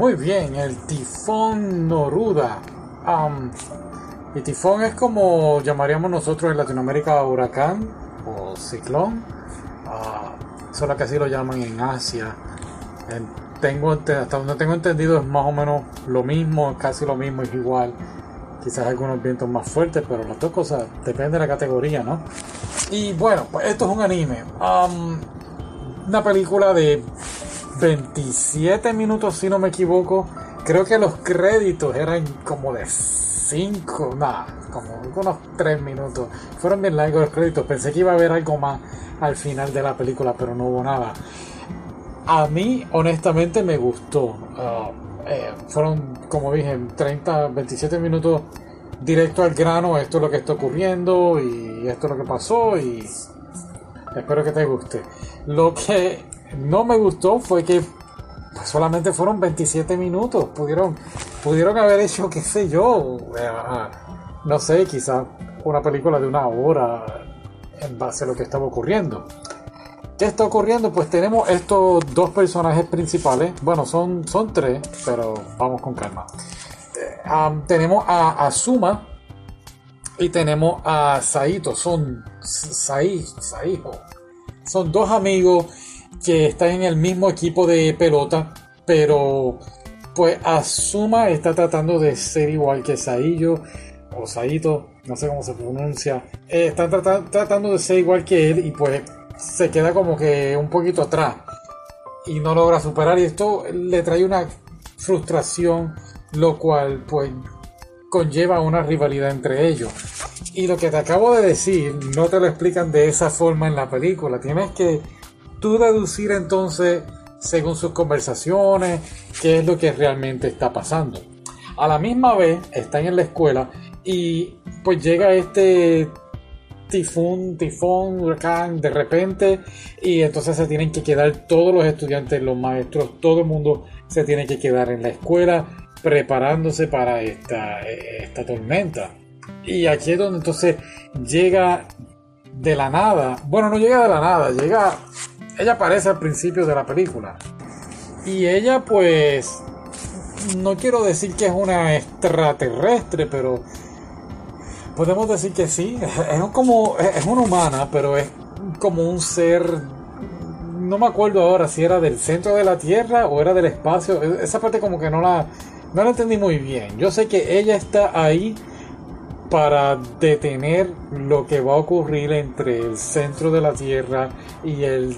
Muy bien, el tifón Noruda. Y tifón es como llamaríamos nosotros en Latinoamérica huracán o ciclón. Uh, solo que así lo llaman en Asia. tengo, hasta donde tengo entendido es más o menos lo mismo, casi lo mismo, es igual. Quizás algunos vientos más fuertes, pero las dos cosas depende de la categoría, ¿no? Y bueno, pues esto es un anime. Una película de 27 minutos, si no me equivoco. Creo que los créditos eran como de 5, nada, como unos 3 minutos. Fueron bien largos los créditos. Pensé que iba a haber algo más al final de la película, pero no hubo nada. A mí, honestamente, me gustó. Uh, eh, fueron, como dije, 30, 27 minutos directo al grano. Esto es lo que está ocurriendo y esto es lo que pasó. Y espero que te guste. Lo que no me gustó fue que solamente fueron 27 minutos. Pudieron, pudieron haber hecho, qué sé yo, eh, no sé, quizá una película de una hora en base a lo que estaba ocurriendo. ¿Qué está ocurriendo? Pues tenemos estos dos personajes principales. Bueno, son, son tres, pero vamos con calma. Eh, tenemos a Azuma y tenemos a Saito. Son Sai, Saiho. Son dos amigos que está en el mismo equipo de pelota, pero pues Asuma está tratando de ser igual que Saillo o Saito, no sé cómo se pronuncia, eh, está tratando de ser igual que él y pues se queda como que un poquito atrás y no logra superar y esto le trae una frustración, lo cual pues conlleva una rivalidad entre ellos. Y lo que te acabo de decir no te lo explican de esa forma en la película, tienes que tú deducir entonces, según sus conversaciones, qué es lo que realmente está pasando. A la misma vez están en la escuela y pues llega este tifón, tifón, huracán de repente y entonces se tienen que quedar todos los estudiantes, los maestros, todo el mundo se tiene que quedar en la escuela preparándose para esta, esta tormenta. Y aquí es donde entonces llega de la nada, bueno, no llega de la nada, llega ella aparece al principio de la película. Y ella pues... No quiero decir que es una extraterrestre, pero... Podemos decir que sí. Es como... Es una humana, pero es como un ser... No me acuerdo ahora si era del centro de la Tierra o era del espacio. E-, esa parte como que no la... No la entendí muy bien. Yo sé que ella está ahí para detener lo que va a ocurrir entre el centro de la Tierra y el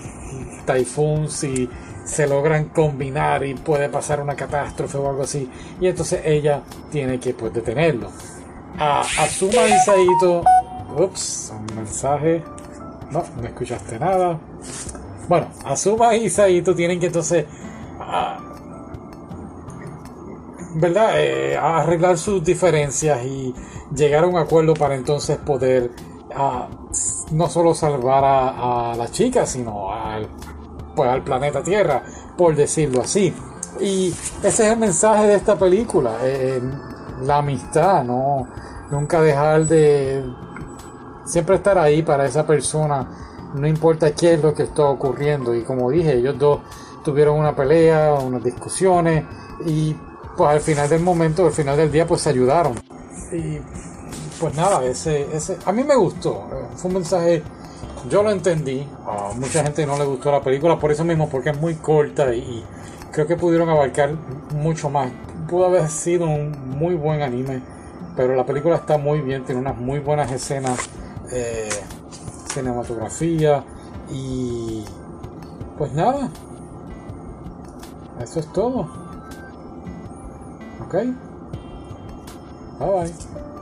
Typhoon si se logran combinar y puede pasar una catástrofe o algo así. Y entonces ella tiene que pues detenerlo. A Asuma y Saito. Ups, un mensaje. No, no escuchaste nada. Bueno, Asuma y Saito tienen que entonces. ¿Verdad? Eh, arreglar sus diferencias y llegar a un acuerdo para entonces poder no solo salvar a, la chica, sino al, pues, al planeta Tierra, por decirlo así. Y ese es el mensaje de esta película, eh, la amistad, no nunca dejar de siempre estar ahí para esa persona, no importa qué es lo que está ocurriendo. Y como dije, ellos dos tuvieron una pelea, unas discusiones y pues al final del momento, al final del día, pues se ayudaron. Y pues nada, ese, ese, a mí me gustó. Fue un mensaje, yo lo entendí. A mucha gente no le gustó la película por eso mismo, porque es muy corta y creo que pudieron abarcar mucho más. Pudo haber sido un muy buen anime, pero la película está muy bien, tiene unas muy buenas escenas, eh, cinematografía y pues nada. Eso es todo. Ok. Bye bye.